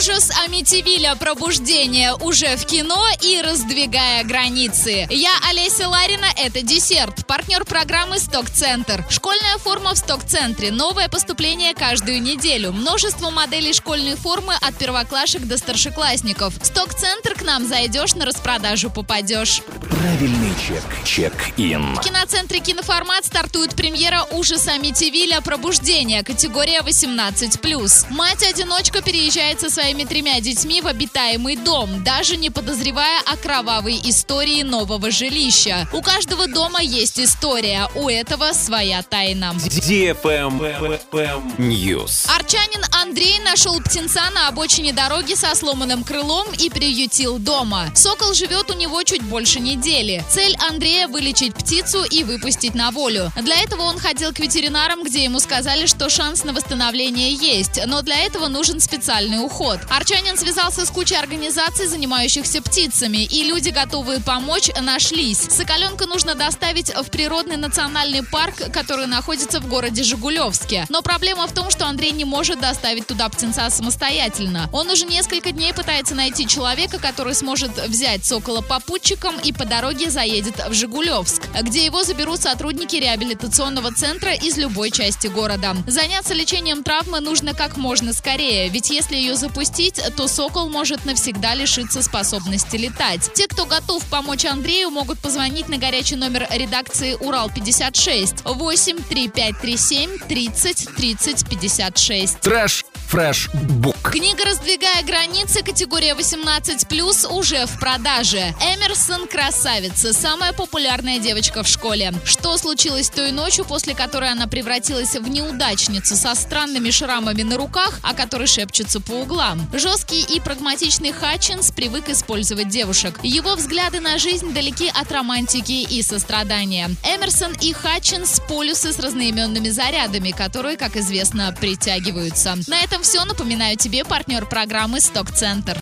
Ужас Амитивиля «Пробуждение» уже в кино и раздвигая границы. Я Олеся Ларина, это десерт. Партнер программы «Сток-центр». Школьная форма в «Сток-центре». Новое поступление каждую неделю. Множество моделей школьной формы от первоклашек до старшеклассников. «Сток-центр» к нам зайдешь, на распродажу попадешь. Правильный чек. Чек-ин. В киноцентре «Киноформат» стартует премьера ужаса Амитивиля «Пробуждение», категория 18+. Мать-одиночка переезжает со своими тремя детьми в обитаемый дом, даже не подозревая о кровавой истории нового жилища. У каждого дома есть история, у этого своя тайна. News. Арчанин Андрей нашел птенца на обочине дороги со сломанным крылом и приютил дома. Сокол живет у него чуть больше недели. Цель Андрея – вылечить птицу и выпустить на волю. Для этого он ходил к ветеринарам, где ему сказали, что шанс на восстановление есть, но для этого нужен специальный уход. Арчанин связался с кучей организаций, занимающихся птицами, и люди, готовые помочь, нашлись. Соколенка нужно доставить в природный национальный парк, который находится в городе Жигулевске. Но проблема в том, что Андрей не может доставить туда птенца самостоятельно. Он уже несколько дней пытается найти человека, который сможет взять сокола попутчиком и по дороге заедет в Жигулевск, где его заберут сотрудники реабилитационного центра из любой части города. Заняться лечением травмы нужно как можно скорее, ведь если ее запустить, то сокол может навсегда лишиться способности летать. Те, кто готов помочь Андрею, могут позвонить на горячий номер редакции Урал-56 8 3537 30 30 56. Trash. Fresh. Book. Книга «Раздвигая границы» категория 18+, уже в продаже. Эмерсон – красавица, самая популярная девочка в школе. Что случилось той ночью, после которой она превратилась в неудачницу со странными шрамами на руках, о которой шепчутся по углам? Жесткий и прагматичный Хатчинс привык использовать девушек. Его взгляды на жизнь далеки от романтики и сострадания. Эмерсон и Хатчинс – полюсы с разноименными зарядами, которые, как известно, притягиваются. На этом все. Напоминаю тебе партнер программы «Сток-центр».